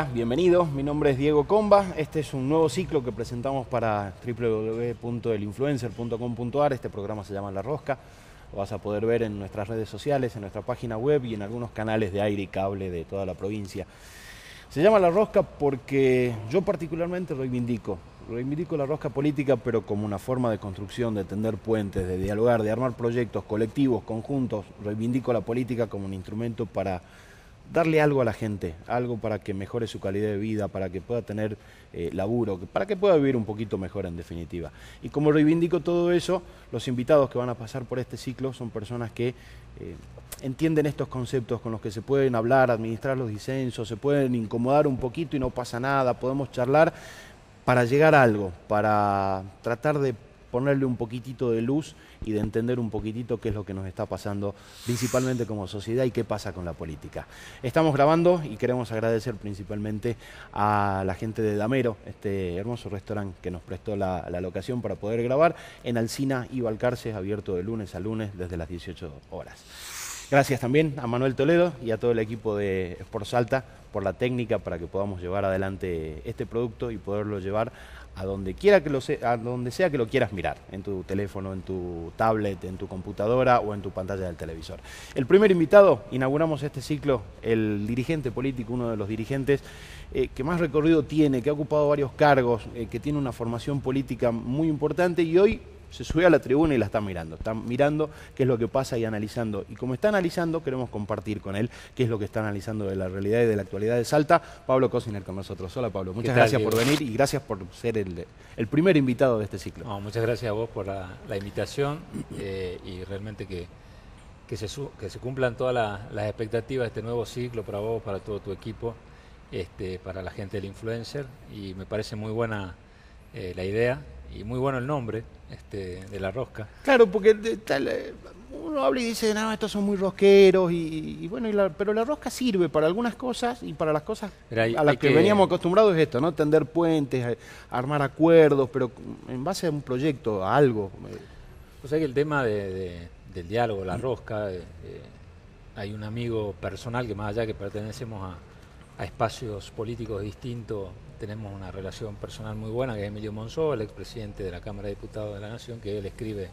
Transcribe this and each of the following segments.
Hola, bienvenidos. Mi nombre es Diego Comba. Este es un nuevo ciclo que presentamos para www.elinfluencer.com.ar. Este programa se llama La Rosca. Lo vas a poder ver en nuestras redes sociales, en nuestra página web y en algunos canales de aire y cable de toda la provincia. Se llama La Rosca porque yo particularmente reivindico reivindico la rosca política, pero como una forma de construcción, de tender puentes, de dialogar, de armar proyectos colectivos, conjuntos. Reivindico la política como un instrumento para darle algo a la gente, algo para que mejore su calidad de vida, para que pueda tener eh, laburo, para que pueda vivir un poquito mejor en definitiva. Y como reivindico todo eso, los invitados que van a pasar por este ciclo son personas que eh, entienden estos conceptos con los que se pueden hablar, administrar los disensos, se pueden incomodar un poquito y no pasa nada, podemos charlar para llegar a algo, para tratar de ponerle un poquitito de luz y de entender un poquitito qué es lo que nos está pasando principalmente como sociedad y qué pasa con la política. Estamos grabando y queremos agradecer principalmente a la gente de Damero, este hermoso restaurante que nos prestó la, locación para poder grabar en Alcina y Balcarce, abierto de lunes a lunes desde las 18 horas. Gracias también a Manuel Toledo y a todo el equipo de Sport Salta por la técnica para que podamos llevar adelante este producto y poderlo llevar a donde quiera que lo sea, a donde sea que lo quieras mirar, en tu teléfono, en tu tablet, en tu computadora o en tu pantalla del televisor. El primer invitado, inauguramos este ciclo, el dirigente político, uno de los dirigentes eh, que más recorrido tiene, que ha ocupado varios cargos, eh, que tiene una formación política muy importante y hoy se sube a la tribuna y la está mirando. Está mirando qué es lo que pasa y analizando. Y como está analizando, queremos compartir con él qué es lo que está analizando de la realidad y de la actualidad de Salta. Pablo Cosiner con nosotros. Hola Pablo, muchas gracias por venir y gracias por ser el, primer invitado de este ciclo. muchas gracias a vos por la, invitación eh, y realmente que, que, se, que se cumplan todas las expectativas de este nuevo ciclo para vos, para todo tu equipo, este, para la gente del influencer y me parece muy buena eh, la idea y muy bueno el nombre este, de la rosca. Claro, porque eh, uno habla y dice, no, estos son muy rosqueros, y, bueno, pero la rosca sirve para algunas cosas y para las cosas a las que, veníamos acostumbrados es esto, ¿no? Tender puentes, armar acuerdos, pero en base a un proyecto, a algo. O sea que el tema del diálogo, la rosca, eh, hay un amigo personal que más allá que pertenecemos a, a espacios políticos distintos, tenemos una relación personal muy buena, que es Emilio Monzó, el expresidente de la Cámara de Diputados de la Nación, que él escribe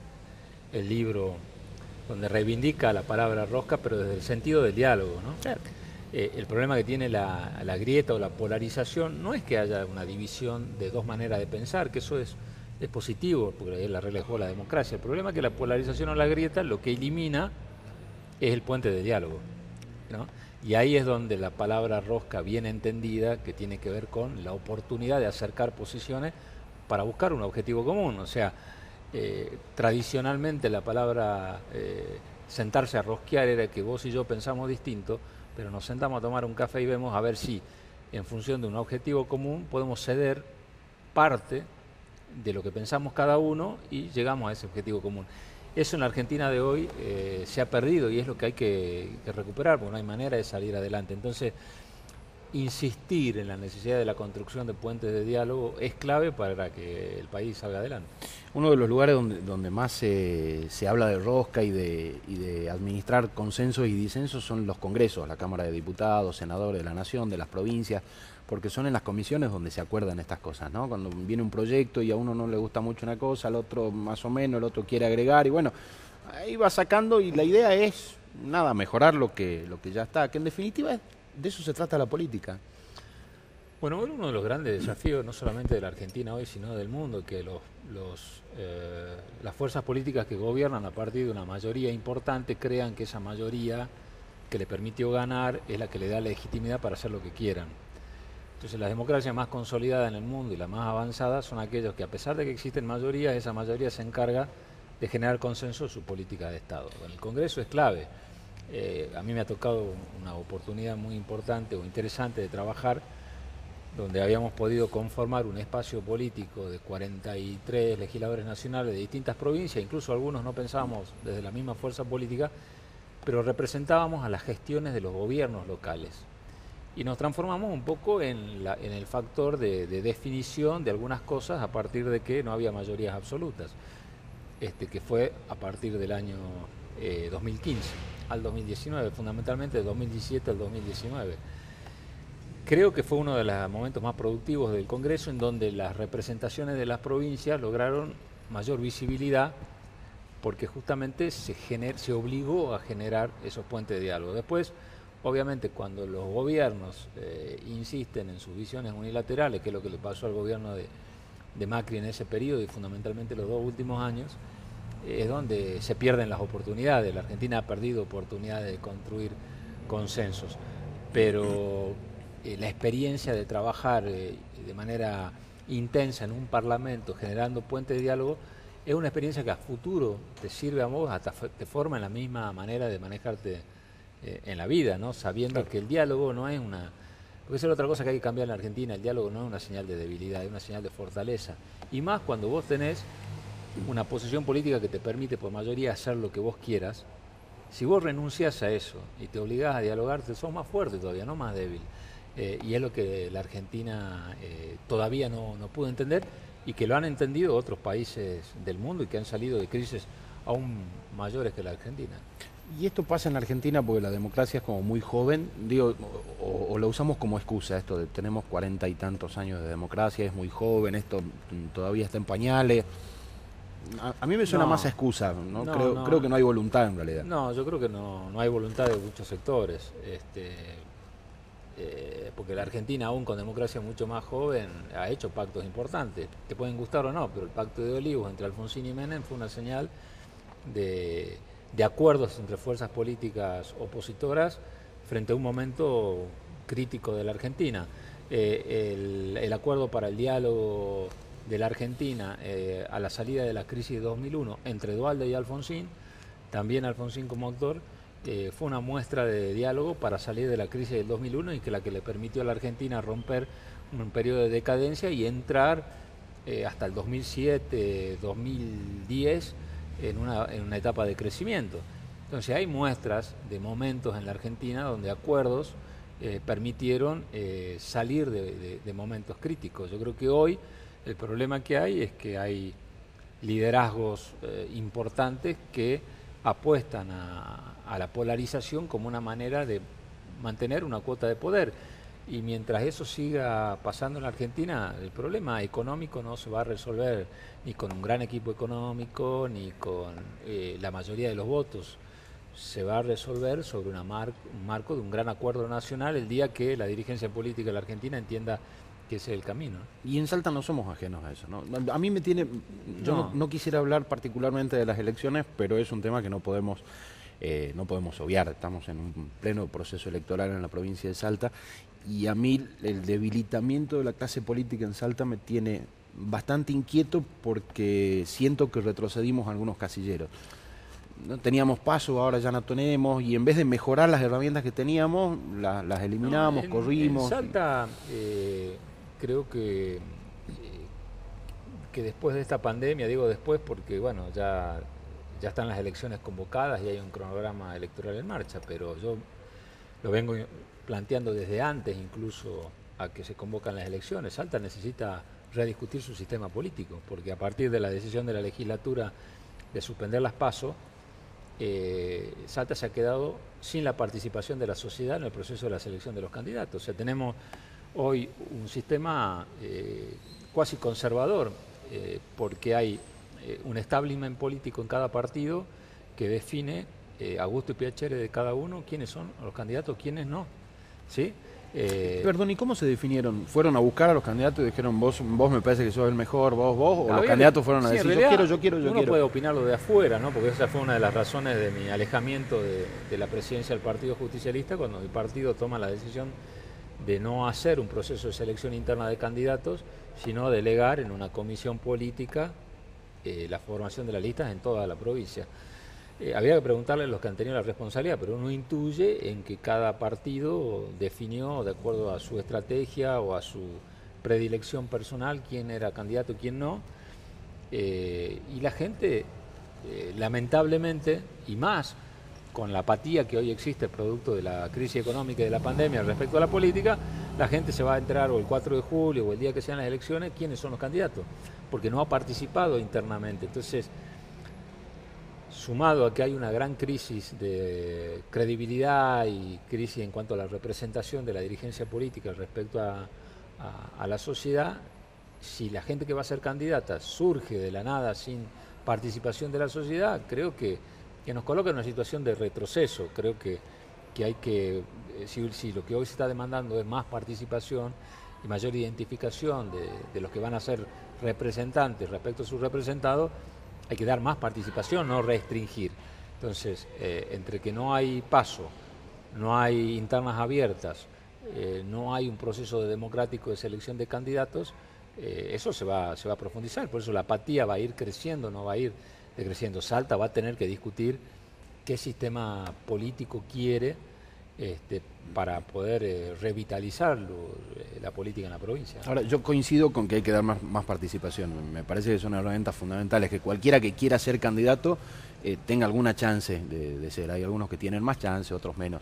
el libro donde reivindica la palabra rosca, pero desde el sentido del diálogo. ¿no? Eh, el problema que tiene la, grieta o la polarización no es que haya una división de dos maneras de pensar, que eso es, es positivo, porque es la regla de la democracia. El problema es que la polarización o la grieta lo que elimina es el puente de diálogo. ¿no? Y ahí es donde la palabra rosca bien entendida, que tiene que ver con la oportunidad de acercar posiciones para buscar un objetivo común. O sea, eh, tradicionalmente la palabra eh, sentarse a rosquear era que vos y yo pensamos distinto, pero nos sentamos a tomar un café y vemos a ver si en función de un objetivo común podemos ceder parte de lo que pensamos cada uno y llegamos a ese objetivo común. Eso en la Argentina de hoy eh, se ha perdido y es lo que hay que, recuperar, porque no hay manera de salir adelante. Entonces, insistir en la necesidad de la construcción de puentes de diálogo es clave para que el país salga adelante. Uno de los lugares donde, más se, habla de rosca y de administrar consensos y disensos son los congresos, la Cámara de Diputados, senadores de la Nación, de las provincias porque son en las comisiones donde se acuerdan estas cosas, ¿no? Cuando viene un proyecto y a uno no le gusta mucho una cosa, al otro más o menos, el otro quiere agregar y bueno, ahí va sacando y la idea es nada, mejorar lo que, lo que ya está, que en definitiva de eso se trata la política. Bueno, uno de los grandes desafíos, no solamente de la Argentina hoy, sino del mundo, que los, los eh, las fuerzas políticas que gobiernan a partir de una mayoría importante crean que esa mayoría que le permitió ganar es la que le da legitimidad para hacer lo que quieran. Entonces las democracias más consolidadas en el mundo y las más avanzadas son aquellos que a pesar de que existen mayorías, esa mayoría se encarga de generar consenso en su política de Estado. el Congreso es clave. Eh, a mí me ha tocado una oportunidad muy importante o interesante de trabajar donde habíamos podido conformar un espacio político de 43 legisladores nacionales de distintas provincias, incluso algunos no pensábamos desde la misma fuerza política, pero representábamos a las gestiones de los gobiernos locales y nos transformamos un poco en, el factor de, definición de algunas cosas a partir de que no había mayorías absolutas, este, que fue a partir del año 2015 eh, al 2019, fundamentalmente de 2017 al 2019. creo que fue uno de los momentos más productivos del Congreso en donde las representaciones de las provincias lograron mayor visibilidad porque justamente se, se obligó a generar esos puentes de diálogo. Después, obviamente, cuando los gobiernos eh, insisten en sus visiones unilaterales, que es lo que le pasó al gobierno de, Macri en ese periodo y fundamentalmente los dos últimos años, es donde se pierden las oportunidades. La Argentina ha perdido oportunidades de construir consensos, pero eh, la experiencia de trabajar eh, de manera intensa en un parlamento generando puentes de diálogo es una experiencia que a futuro te sirve a vos, hasta te forma en la misma manera de manejarte eh, en la vida, ¿no? sabiendo que el diálogo no es una... Porque esa es otra cosa que hay que cambiar en la Argentina, el diálogo no es una señal de debilidad, es una señal de fortaleza. Y más cuando vos tenés una posición política que te permite por mayoría hacer lo que vos quieras, si vos renuncias a eso y te obligás a dialogar, te sos más fuerte todavía, no más débil. Eh, y es lo que la Argentina eh, todavía no, no pudo entender y que lo han entendido otros países del mundo y que han salido de crisis aún mayores que la Argentina. Y esto pasa en Argentina porque la democracia es como muy joven, digo, o, lo usamos como excusa, esto de tenemos cuarenta y tantos años de democracia, es muy joven, esto todavía está en pañales. A, mí me suena más excusa, ¿no? creo, creo que no hay voluntad en realidad. No, yo creo que no, no hay voluntad de muchos sectores. Este, eh, porque la Argentina, aún con democracia mucho más joven, ha hecho pactos importantes. Te pueden gustar o no, pero el pacto de Olivos entre Alfonsín y Menem fue una señal de, acuerdos entre fuerzas políticas opositoras frente a un momento crítico de la Argentina. Eh, el, acuerdo para el diálogo de la Argentina eh, a la salida de la crisis de 2001 entre Dualde y Alfonsín, también Alfonsín como autor, eh, fue una muestra de diálogo para salir de la crisis del 2001 y que la que le permitió a la Argentina romper un periodo de decadencia y entrar hasta el 2007, 2010 en una, en una etapa de crecimiento. Entonces hay muestras de momentos en la Argentina donde acuerdos eh, permitieron salir de, momentos críticos. Yo creo que hoy el problema que hay es que hay liderazgos importantes que apuestan a la polarización como una manera de mantener una cuota de poder. Y mientras eso siga pasando en la Argentina, el problema económico no se va a resolver ni con un gran equipo económico, ni con eh, la mayoría de los votos. Se va a resolver sobre una un marco de un gran acuerdo nacional el día que la dirigencia política de la Argentina entienda que ese es el camino. Y en Salta no somos ajenos a eso. ¿no? A mí me tiene... Yo no quisiera hablar particularmente de las elecciones, pero es un tema que no podemos eh, no podemos obviar, estamos en un pleno proceso electoral en la provincia de Salta y a mí el debilitamiento de la clase política en Salta me tiene bastante inquieto porque siento que retrocedimos algunos casilleros. No teníamos paso, ahora ya no tenemos, y en vez de mejorar las herramientas que teníamos, las eliminamos, corrimos. En Salta eh, creo que, eh, que después de esta pandemia, digo después porque bueno, ya ya están las elecciones convocadas y hay un cronograma electoral en marcha, pero yo lo vengo planteando desde antes incluso a que se convocan las elecciones. Salta necesita rediscutir su sistema político, porque a partir de la decisión de la legislatura de suspender las pasos, eh, Salta se ha quedado sin la participación de la sociedad en el proceso de la selección de los candidatos. O sea, tenemos hoy un sistema eh, cuasi conservador, eh, porque hay un establishment político en cada partido que define a gusto y piacere de cada uno quiénes son los candidatos, quiénes no. ¿Sí? Eh, Perdón, ¿y cómo se definieron? ¿Fueron a buscar a los candidatos y dijeron vos, vos me parece que sos el mejor, vos, vos? ¿O los candidatos fueron a decir yo quiero, yo quiero, yo uno puede opinarlo de afuera, ¿no? Porque esa fue una de las razones de mi alejamiento de, de la presidencia del Partido Justicialista cuando el partido toma la decisión de no hacer un proceso de selección interna de candidatos, sino delegar en una comisión política eh, la formación de las listas en toda la provincia. Eh, había que preguntarle a los que han tenido la responsabilidad, pero uno intuye en que cada partido definió de acuerdo a su estrategia o a su predilección personal quién era candidato y quién no. Eh, y la gente, lamentablemente, y más con la apatía que hoy existe producto de la crisis económica y de la pandemia respecto a la política, la gente se va a enterar o el 4 de julio o el día que sean las elecciones quiénes son los candidatos porque no ha participado internamente. Entonces, sumado a que hay una gran crisis de credibilidad y crisis en cuanto a la representación de la dirigencia política respecto a, la sociedad, si la gente que va a ser candidata surge de la nada sin participación de la sociedad, creo que, nos coloca en una situación de retroceso. Creo que, hay que, eh, si, lo que hoy se está demandando es más participación y mayor identificación de, de los que van a ser representantes respecto a sus representados, hay que dar más participación, no restringir. Entonces, eh, entre que no hay paso, no hay internas abiertas, eh, no hay un proceso democrático de selección de candidatos, eh, eso se va, se va a profundizar. Por eso la apatía va a ir creciendo, no va a ir decreciendo. Salta va a tener que discutir qué sistema político quiere este, para poder eh, revitalizar eh, la política en la provincia. Ahora, yo coincido con que hay que dar más, participación. Me parece que son herramientas fundamentales, que cualquiera que quiera ser candidato eh, tenga alguna chance de, ser. Hay algunos que tienen más chance, otros menos.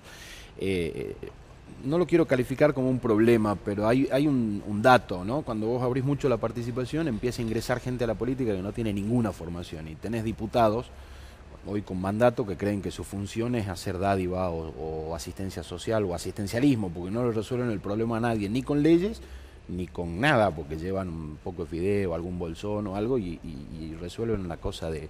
no lo quiero calificar como un problema, pero hay, un, un, dato, ¿no? Cuando vos abrís mucho la participación, empieza a ingresar gente a la política que no tiene ninguna formación y tenés diputados hoy con mandato que creen que su función es hacer dádiva o, asistencia social o asistencialismo, porque no le resuelven el problema a nadie, ni con leyes, ni con nada, porque llevan un poco de fideo, algún bolsón o algo y, resuelven la cosa de,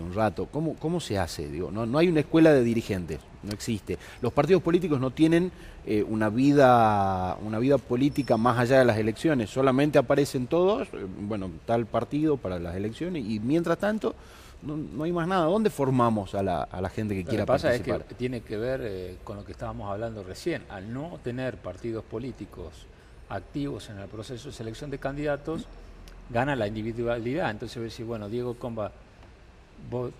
un rato. ¿Cómo, ¿Cómo se hace? Digo, no, no hay una escuela de dirigentes, no existe. Los partidos políticos no tienen eh, una, vida, una vida política más allá de las elecciones, solamente aparecen todos, eh, bueno, tal partido para las elecciones y mientras tanto no, hay más nada. ¿Dónde formamos a la, a la gente que quiera? Lo que pasa es que tiene que ver eh, con lo que estábamos hablando recién. Al no tener partidos políticos activos en el proceso de selección de candidatos, gana la individualidad. Entonces, decir, bueno, Diego Comba, vos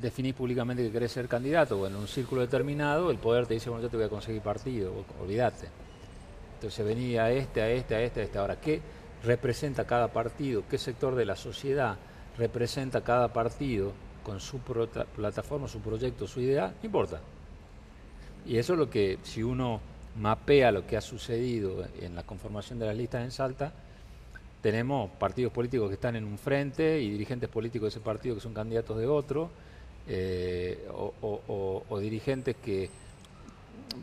definís públicamente que querés ser candidato o en un círculo determinado, el poder te dice, bueno, yo te voy a conseguir partido, olvídate. Entonces venía a este, a este, a este, a este. Ahora, ¿qué representa cada partido? ¿Qué sector de la sociedad? Representa cada partido con su plataforma, su proyecto, su idea, no importa. Y eso es lo que, si uno mapea lo que ha sucedido en la conformación de las listas en Salta, tenemos partidos políticos que están en un frente y dirigentes políticos de ese partido que son candidatos de otro, eh, o, dirigentes que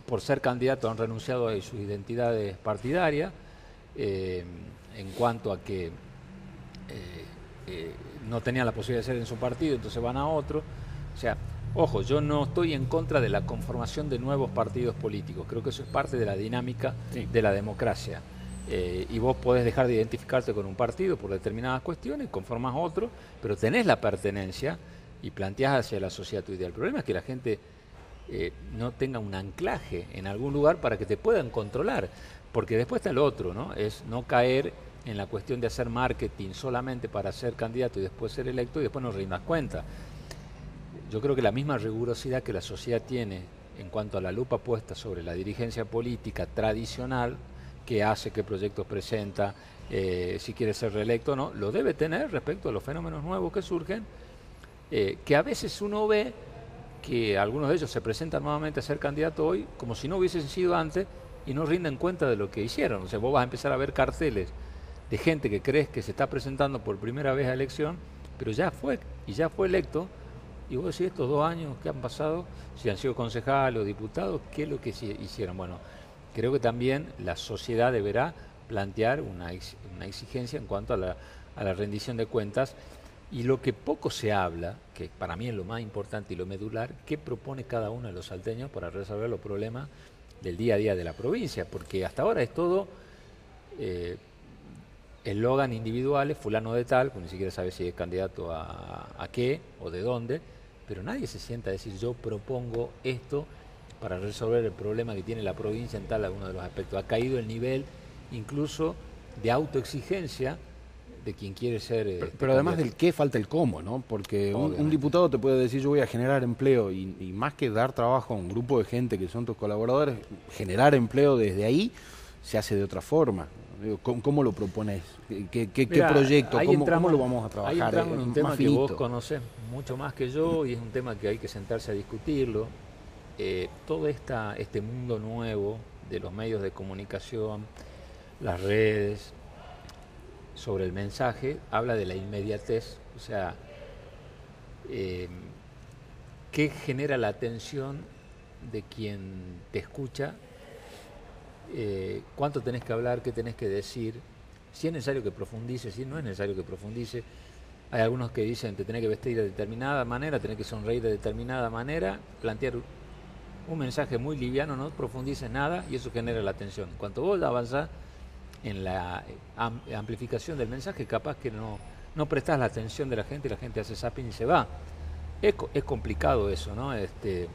por ser candidatos han renunciado a sus identidades partidarias, eh, en cuanto a que eh, no tenían la posibilidad de ser en su partido, entonces van a otro. O sea, ojo, yo no estoy en contra de la conformación de nuevos partidos políticos, creo que eso es parte de la dinámica de la democracia. Eh, y vos podés dejar de identificarte con un partido por determinadas cuestiones, conformas otro, pero tenés la pertenencia y planteás hacia la sociedad tu idea. El problema es que la gente eh, no tenga un anclaje en algún lugar para que te puedan controlar, porque después está el otro, ¿no? Es no caer en la cuestión de hacer marketing solamente para ser candidato y después ser electo y después no rindas cuenta. Yo creo que la misma rigurosidad que la sociedad tiene en cuanto a la lupa puesta sobre la dirigencia política tradicional, que hace, qué proyectos presenta, eh, si quiere ser reelecto o no, lo debe tener respecto a los fenómenos nuevos que surgen, eh, que a veces uno ve que algunos de ellos se presentan nuevamente a ser candidato hoy como si no hubiesen sido antes y no rinden cuenta de lo que hicieron. O sea, vos vas a empezar a ver carteles de gente que crees que se está presentando por primera vez a elección, pero ya fue y ya fue electo. Y vos decís, estos dos años que han pasado, si han sido concejales o diputados, ¿qué es lo que hicieron? Bueno, creo que también la sociedad deberá plantear una, una exigencia en cuanto a la, a la rendición de cuentas y lo que poco se habla, que para mí es lo más importante y lo medular, ¿qué propone cada uno de los salteños para resolver los problemas del día a día de la provincia? Porque hasta ahora es todo eh, eslogan individuales, fulano de tal, pues ni siquiera sabe si es candidato a, a, qué o de dónde, pero nadie se sienta a decir yo propongo esto para resolver el problema que tiene la provincia en tal alguno de los aspectos. Ha caído el nivel incluso de autoexigencia de quien quiere ser... Pero, este, además del qué falta el cómo, ¿no? Porque un, diputado te puede decir yo voy a generar empleo y, y más que dar trabajo a un grupo de gente que son tus colaboradores, generar empleo desde ahí se hace de otra forma. ¿Cómo, lo propones? ¿Qué, proyecto? ¿Cómo, lo vamos a trabajar? Ahí entramos en un tema que vos conocés mucho más que yo y es un tema que hay que sentarse a discutirlo. Eh, todo esta, este mundo nuevo de los medios de comunicación, las redes, sobre el mensaje, habla de la inmediatez. O sea, eh, qué genera la atención de quien te escucha, eh, cuánto tenés que hablar, qué tenés que decir, si es necesario que profundice, si no es necesario que profundice. Hay algunos que dicen te tenés que vestir de determinada manera, tenés que sonreír de determinada manera, plantear un mensaje muy liviano, no profundices nada y eso genera la atención. Cuanto vos avanzás en la amplificación del mensaje, capaz que no, no prestás la atención de la gente y la gente hace zapping y se va. Es, es complicado eso, ¿no? Este,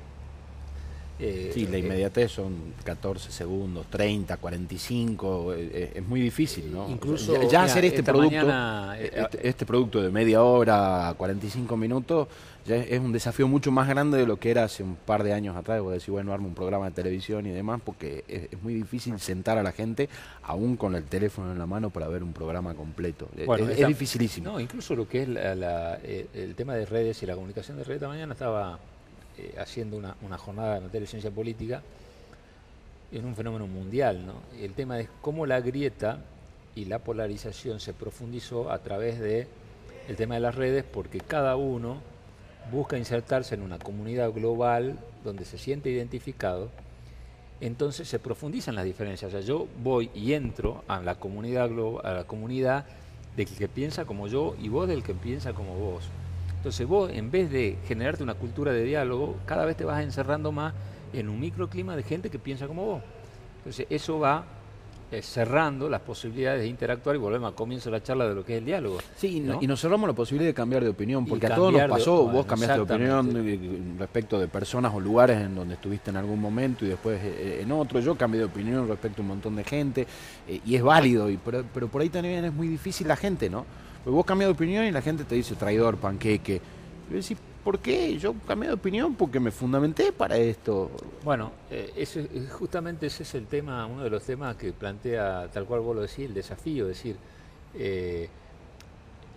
eh, sí, la eh, inmediatez son 14 segundos, 30, 45, eh, es muy difícil, ¿no? Incluso ya, hacer este producto, este, este, producto de media hora, 45 minutos, ya es, un desafío mucho más grande de lo que era hace un par de años atrás, vos decir, bueno, armo un programa de televisión y demás, porque es, muy difícil sentar a la gente, aún con el teléfono en la mano, para ver un programa completo. es, dificilísimo. No, incluso lo que es el tema de redes y la comunicación de redes, esta mañana estaba eh, haciendo una, jornada de materia de ciencia política en un fenómeno mundial. ¿no? El tema es cómo la grieta y la polarización se profundizó a través de tema de las redes, porque cada uno busca insertarse en una comunidad global donde se siente identificado, entonces se profundizan las diferencias. O sea, yo voy y entro a la comunidad, a la comunidad del que piensa como yo y vos del que piensa como vos. Entonces vos, en vez de generarte una cultura de diálogo, cada vez te vas encerrando más en un microclima de gente que piensa como vos. Entonces eso va eh, cerrando las posibilidades de interactuar y volvemos a comienzo de la charla de lo que es el diálogo. Sí, y nos cerramos la posibilidad de cambiar de opinión, porque a todos nos pasó, vos cambiaste de opinión eh, respecto de personas o lugares en donde estuviste en algún momento y después eh, en otro, yo cambié de opinión respecto a un montón de gente, y es válido, y pero, pero por ahí también es muy difícil la gente, ¿no? Pues vos cambias de opinión y la gente te dice traidor, panqueque. Y decís, ¿por qué? Yo cambié de opinión porque me fundamenté para esto. Bueno, eh, eh, justamente ese es el tema, uno de los temas que plantea, tal cual vos lo decís, el desafío, es decir, eh,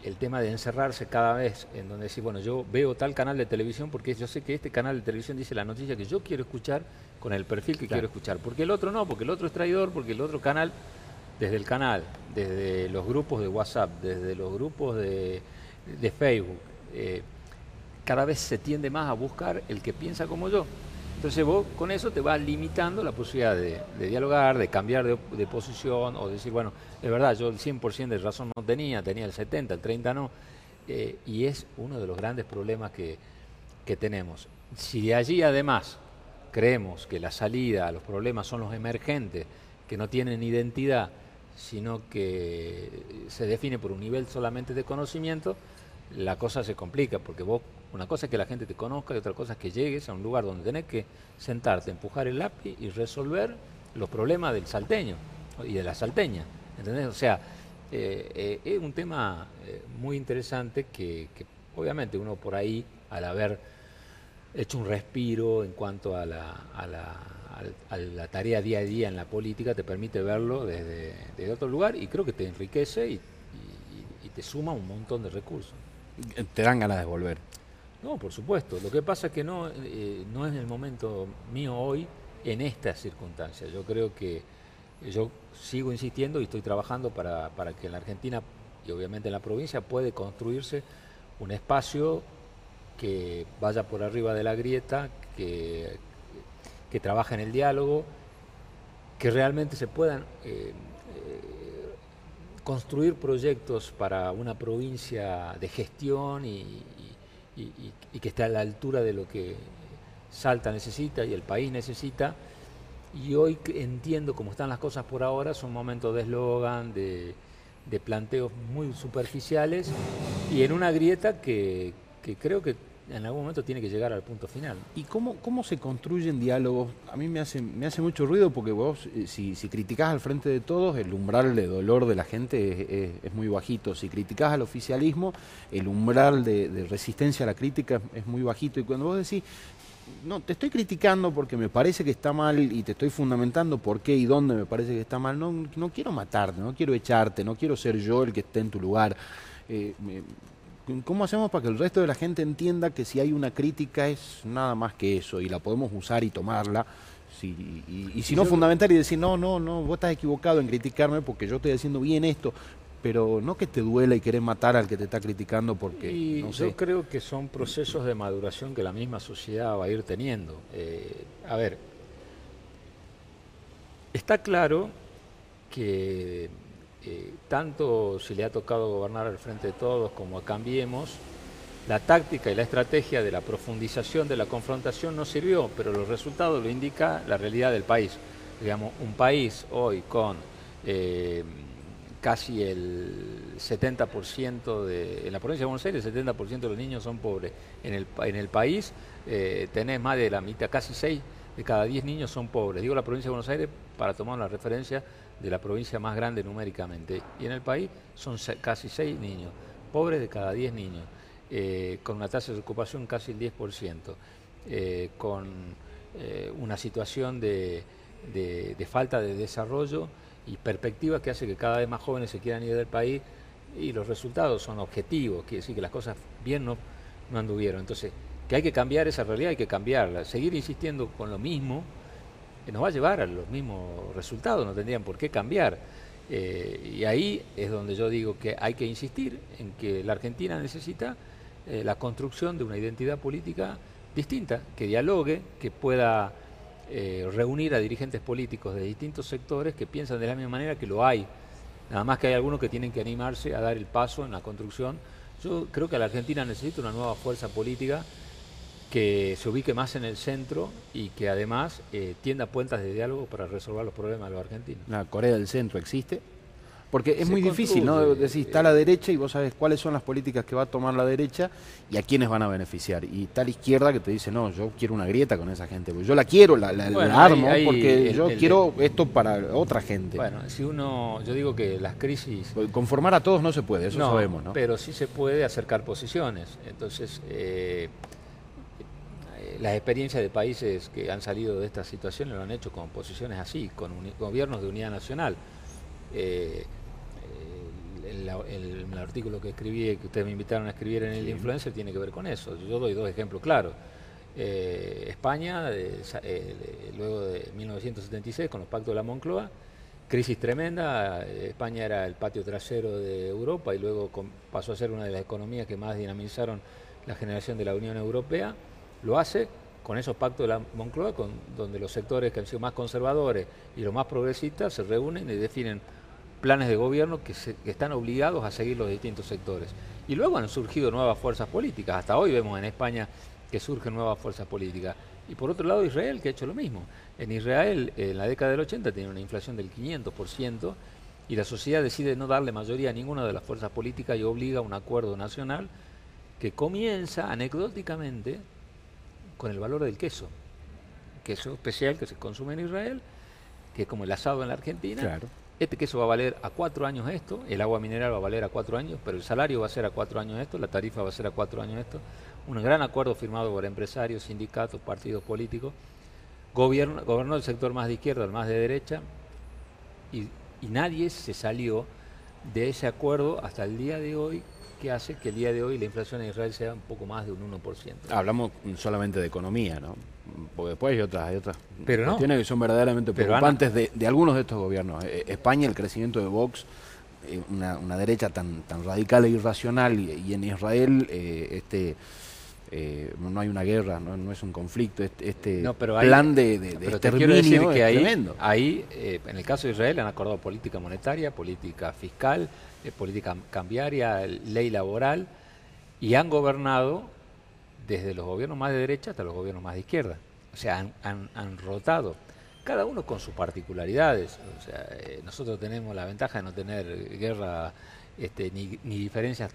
el tema de encerrarse cada vez en donde decir, bueno, yo veo tal canal de televisión porque yo sé que este canal de televisión dice la noticia que yo quiero escuchar con el perfil que quiero escuchar, porque el otro no, porque el otro es traidor, porque el otro canal desde el canal, desde los grupos de WhatsApp, desde los grupos de, Facebook, eh, cada vez se tiende más a buscar el que piensa como yo. Entonces vos con eso te vas limitando la posibilidad de, dialogar, de cambiar de, posición o decir, bueno, es verdad, yo el 100% de razón no tenía, tenía el 70, el 30 no. Eh, y es uno de los grandes problemas que, que tenemos. Si de allí además creemos que la salida a los problemas son los emergentes, que no tienen identidad, sino que se define por un nivel solamente de conocimiento, la cosa se complica, porque vos, una cosa es que la gente te conozca y otra cosa es que llegues a un lugar donde tenés que sentarte, empujar el lápiz y resolver los problemas del salteño y de la salteña. ¿Entendés? O sea, eh, eh, es un tema eh, muy interesante que, obviamente uno por ahí, al haber hecho un respiro en cuanto a la a la tarea día a día en la política te permite verlo desde, otro lugar y creo que te enriquece y, te suma un montón de recursos. ¿Te dan ganas de volver? No, por supuesto. Lo que pasa es que no, eh, no es el momento mío hoy en estas circunstancias. Yo creo que yo sigo insistiendo y estoy trabajando para, para que en la Argentina y obviamente en la provincia puede construirse un espacio que vaya por arriba de la grieta, que, que trabaja en el diálogo, que realmente se puedan eh, eh, construir proyectos para una provincia de gestión y, que esté a la altura de lo que Salta necesita y el país necesita. Y hoy entiendo cómo están las cosas por ahora, son momentos de eslogan, de, planteos muy superficiales y en una grieta que creo que en algún momento tiene que llegar al punto final. ¿Y cómo, cómo se construyen diálogos? A mí me hace, me hace mucho ruido porque vos, eh, si, si criticás al frente de todos, el umbral de dolor de la gente es, muy bajito. Si criticás al oficialismo, el umbral de, resistencia a la crítica es, muy bajito. Y cuando vos decís, no, te estoy criticando porque me parece que está mal y te estoy fundamentando por qué y dónde me parece que está mal, no, no quiero matarte, no quiero echarte, no quiero ser yo el que esté en tu lugar. Eh, ¿Cómo hacemos para que el resto de la gente entienda que si hay una crítica es nada más que eso y la podemos usar y tomarla? y, si no, fundamental y decir, no, no, no, vos estás equivocado en criticarme porque yo estoy haciendo bien esto. pero no que te duela y querés matar al que te está criticando porque... Y no yo creo que son procesos de maduración que la misma sociedad va a ir teniendo. Eh, a ver, está claro que eh, tanto si le ha tocado gobernar al frente de todos como a Cambiemos, la táctica y la estrategia de la profundización de la confrontación no sirvió, pero los resultados lo indica la realidad del país. Digamos, un país hoy con eh, casi el 70% de, en la provincia de Buenos Aires, el 70% de los niños son pobres. En el, en el país eh, tenés más de la mitad, casi 6 de cada 10 niños son pobres. Digo la provincia de Buenos Aires para tomar una referencia de la provincia más grande numéricamente. Y en el país son casi 6 niños, pobres de cada 10 niños. Eh, con una tasa de ocupación casi el 10%, eh, con eh, una situación de, falta de desarrollo y perspectiva que hace que cada vez más jóvenes se quieran ir del país y los resultados son objetivos, quiere decir que las cosas bien no, no anduvieron. Entonces, que hay que cambiar esa realidad, hay que cambiarla. Seguir insistiendo con lo mismo nos va a llevar a los mismos resultados, no tendrían por qué cambiar. y ahí es donde yo digo que hay que insistir en que la Argentina necesita eh, la construcción de una identidad política distinta, que dialogue, que pueda eh, reunir a dirigentes políticos de distintos sectores que piensan de la misma manera que lo hay. Nada más que hay algunos que tienen que animarse a dar el paso en la construcción. Yo creo que la Argentina necesita una nueva fuerza política que se ubique más en el centro y que además eh, tienda puertas de diálogo para resolver los problemas de los argentinos. ¿La Corea del Centro existe? Porque es muy difícil, ¿no? Decir, está la derecha y vos sabes cuáles son las políticas que va a tomar la derecha y a quiénes van a beneficiar. Y está la izquierda que te dice, no, yo quiero una grieta con esa gente. Yo la quiero, la, armo, porque yo quiero esto para otra gente. Bueno, si uno, yo digo que las crisis... Conformar a todos no se puede, eso sabemos, ¿no? Pero sí se puede acercar posiciones. Entonces, eh, las experiencias de países que han salido de estas situaciones lo han hecho con posiciones así, con gobiernos de unidad nacional. Eh, el, artículo que escribí, que ustedes me invitaron a escribir en el Influencer, tiene que ver con eso. Yo doy dos ejemplos claros. Eh, España, eh, luego de 1976, con los pactos de la Moncloa, crisis tremenda, España era el patio trasero de Europa y luego pasó a ser una de las economías que más dinamizaron la generación de la Unión Europea, lo hace con esos pactos de la Moncloa, donde los sectores que han sido más conservadores y los más progresistas se reúnen y definen planes de gobierno que, están obligados a seguir los distintos sectores. Y luego han surgido nuevas fuerzas políticas. Hasta hoy vemos en España que surgen nuevas fuerzas políticas. Y por otro lado Israel, que ha hecho lo mismo. En Israel, en la década del 80, tiene una inflación del 500% y la sociedad decide no darle mayoría a ninguna de las fuerzas políticas y obliga a un acuerdo nacional que comienza anecdóticamente con el valor del queso. Queso especial que se consume en Israel, que es como el asado en la Argentina. Claro este queso va a valer a cuatro años esto, el agua mineral va a valer a cuatro años, pero el salario va a ser a cuatro años esto, la tarifa va a ser a cuatro años esto. Un gran acuerdo firmado por empresarios, sindicatos, partidos políticos. Gobierno, gobernó el sector más de izquierda, el más de derecha, y, y nadie se salió de ese acuerdo hasta el día de hoy que hace que el día de hoy la inflación en Israel sea un poco más de un 1%. Hablamos solamente de economía, ¿no? porque después hay otras, hay otras Pero cuestiones que son verdaderamente preocupantes de, de, algunos de estos gobiernos. Eh, España, el crecimiento de Vox, eh, una, una, derecha tan, tan radical e irracional, y, en Israel eh, este no hay una guerra, no, es un conflicto, este, este plan de, de, de que ahí, tremendo. Ahí, en el caso de Israel, han acordado política monetaria, política fiscal, política cambiaria, ley laboral, y han gobernado desde los gobiernos más de derecha hasta los gobiernos más de izquierda. O sea, han, rotado, cada uno con sus particularidades. O sea, eh, nosotros tenemos la ventaja de no tener guerra este, ni, diferencias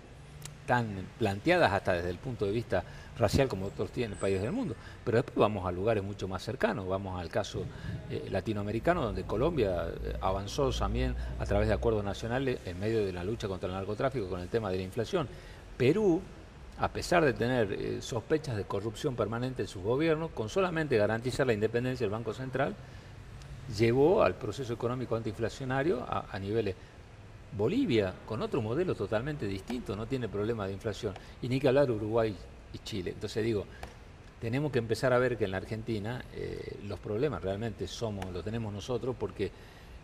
tan planteadas hasta desde el punto de vista racial como otros tienen países del mundo. Pero después vamos a lugares mucho más cercanos, vamos al caso eh, latinoamericano, donde Colombia eh, avanzó también a través de acuerdos nacionales en medio de la lucha contra el narcotráfico con el tema de la inflación. Perú a pesar de tener eh, sospechas de corrupción permanente en su gobierno, con solamente garantizar la independencia del Banco Central, llevó al proceso económico antiinflacionario a, niveles. Bolivia, con otro modelo totalmente distinto, no tiene problema de inflación. Y ni que hablar Uruguay y Chile. Entonces digo, tenemos que empezar a ver que en la Argentina eh, los problemas realmente somos, los tenemos nosotros porque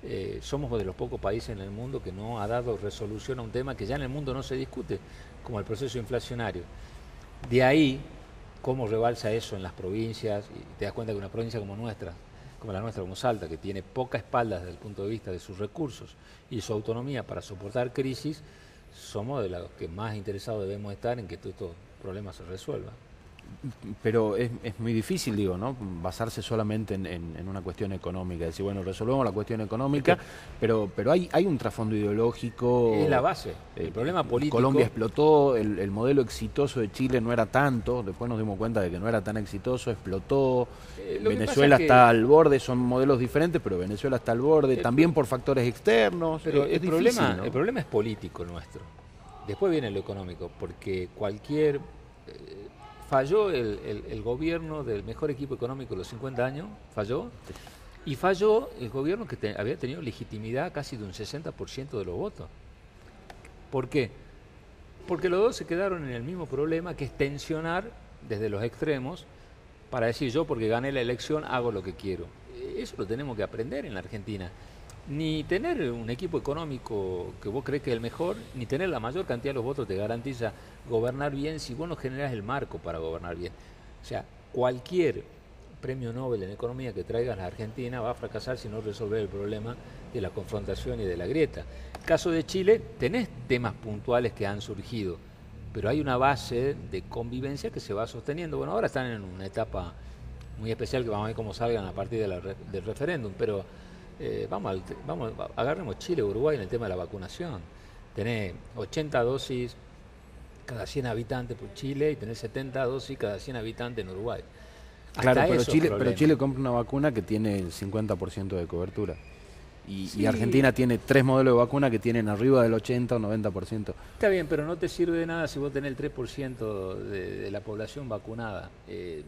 eh, somos de los pocos países en el mundo que no ha dado resolución a un tema que ya en el mundo no se discute, como el proceso inflacionario. De ahí, cómo rebalsa eso en las provincias, y te das cuenta que una provincia como nuestra, como la nuestra, como Salta, que tiene poca espalda desde el punto de vista de sus recursos y su autonomía para soportar crisis, somos de los que más interesados debemos estar en que todos estos problemas se resuelvan pero es, muy difícil, digo, ¿no? Basarse solamente en, una cuestión económica. Decir, bueno, resolvemos la cuestión económica, pero, pero hay, hay un trasfondo ideológico. Es la base. El eh, problema político. Colombia explotó, el, modelo exitoso de Chile no era tanto, después nos dimos cuenta de que no era tan exitoso, explotó. Eh, Venezuela está al borde, son modelos diferentes, pero Venezuela está al borde, también por factores externos. Pero el, problema, el problema es político nuestro. Después viene lo económico, porque cualquier falló el, gobierno del mejor equipo económico de los 50 años, falló, y falló el gobierno que había tenido legitimidad casi de un 60% de los votos. ¿Por qué? Porque los dos se quedaron en el mismo problema, que es tensionar desde los extremos para decir yo porque gané la elección hago lo que quiero. Eso lo tenemos que aprender en la Argentina ni tener un equipo económico que vos crees que es el mejor, ni tener la mayor cantidad de los votos te garantiza gobernar bien si vos no generás el marco para gobernar bien. O sea, cualquier premio Nobel en economía que traigas a Argentina va a fracasar si no resolver el problema de la confrontación y de la grieta. En caso de Chile, tenés temas puntuales que han surgido, pero hay una base de convivencia que se va sosteniendo. Bueno, ahora están en una etapa muy especial que vamos a ver cómo salgan a partir del referéndum, pero eh, vamos, vamos, agarremos Chile, Uruguay en el tema de la vacunación. Tenés 80 dosis cada 100 habitantes por Chile y tenés 70 dosis cada 100 habitantes en Uruguay. claro, pero Chile, pero Chile compra una vacuna que tiene el 50% de cobertura. Y, Argentina tiene tres modelos de vacuna que tienen arriba del 80 o 90%. Está bien, pero no te sirve de nada si vos tenés el 3% de, la población vacunada. Eh,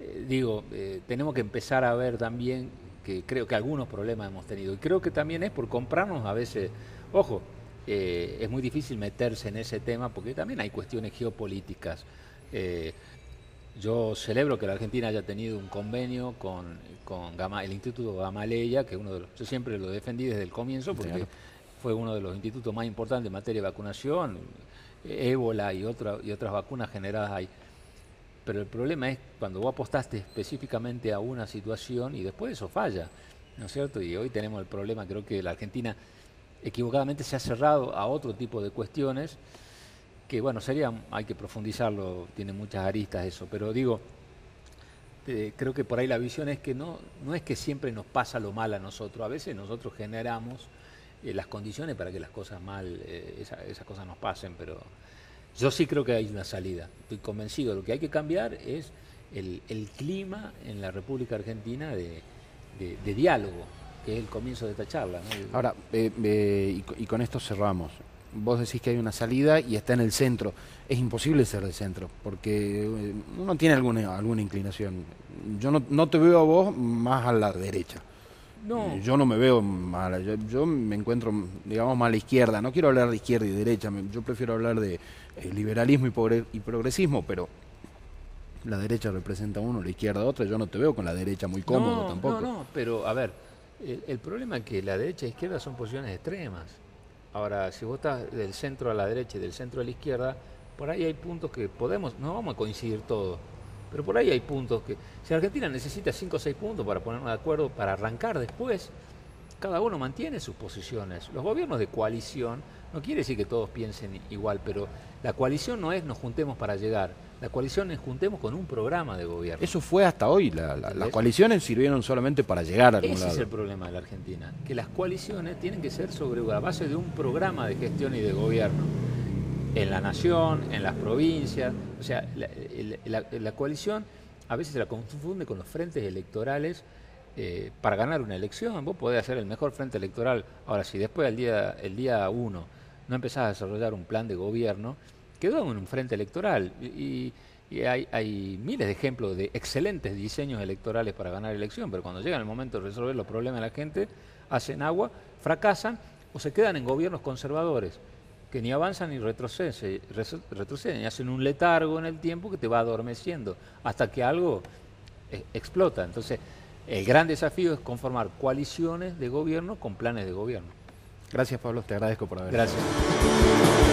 eh, digo, tenemos que empezar a ver también que creo que algunos problemas hemos tenido. Y creo que también es por comprarnos a veces, ojo, eh, es muy difícil meterse en ese tema porque también hay cuestiones geopolíticas. Eh, yo celebro que la Argentina haya tenido un convenio con, con el Instituto Gamaleya, que uno de los, yo siempre lo defendí desde el comienzo porque fue uno de los institutos más importantes en materia de vacunación, ébola y, otra, y otras vacunas generadas ahí. Pero el problema es cuando vos apostaste específicamente a una situación y después eso falla, ¿no es cierto? Y hoy tenemos el problema, creo que la Argentina equivocadamente se ha cerrado a otro tipo de cuestiones que, bueno, sería, hay que profundizarlo, tiene muchas aristas eso, pero digo, eh, creo que por ahí la visión es que no, no es que siempre nos pasa lo mal a nosotros, a veces nosotros generamos eh, las condiciones para que las cosas mal, eh, esas cosas nos pasen, pero yo sí creo que hay una salida. Estoy convencido. Lo que hay que cambiar es el, clima en la República Argentina de, diálogo, que es el comienzo de esta charla. Ahora, eh, eh, y, con esto cerramos. Vos decís que hay una salida y está en el centro. Es imposible ser del centro, porque eh, uno tiene alguna, alguna inclinación. Yo no, no te veo a vos más a la derecha. No. Yo no me veo mala, yo, yo, me encuentro, digamos, más a la izquierda. No quiero hablar de izquierda y derecha, yo prefiero hablar de eh, liberalismo y, progresismo, pero la derecha representa uno, la izquierda otro. Yo no te veo con la derecha muy cómodo tampoco. No, no, pero a ver, el, problema es que la derecha e izquierda son posiciones extremas. Ahora, si vos estás del centro a la derecha y del centro a la izquierda, por ahí hay puntos que podemos, no vamos a coincidir todos, pero por ahí hay puntos que, si Argentina necesita 5 o 6 puntos para ponernos de acuerdo, para arrancar después, cada uno mantiene sus posiciones. Los gobiernos de coalición, no quiere decir que todos piensen igual, pero la coalición no es nos juntemos para llegar, la coalición es juntemos con un programa de gobierno. Eso fue hasta hoy, las coaliciones sirvieron solamente para llegar a algún Ese es el problema de la Argentina, que las coaliciones tienen que ser sobre la base de un programa de gestión y de gobierno en la nación, en las provincias. O sea, la, coalición a veces se la confunde con los frentes electorales eh, para ganar una elección. Vos podés hacer el mejor frente electoral. Ahora, si después el día, el día uno no empezás a desarrollar un plan de gobierno, quedó en un frente electoral. Y, hay, hay, miles de ejemplos de excelentes diseños electorales para ganar elección, pero cuando llega el momento de resolver los problemas de la gente, hacen agua, fracasan o se quedan en gobiernos conservadores que ni avanzan ni retroceden, retroceden, y hacen un letargo en el tiempo que te va adormeciendo hasta que algo eh, explota. Entonces, El gran desafío es conformar coaliciones de gobierno con planes de gobierno. Gracias Pablo, te agradezco por haber. Gracias.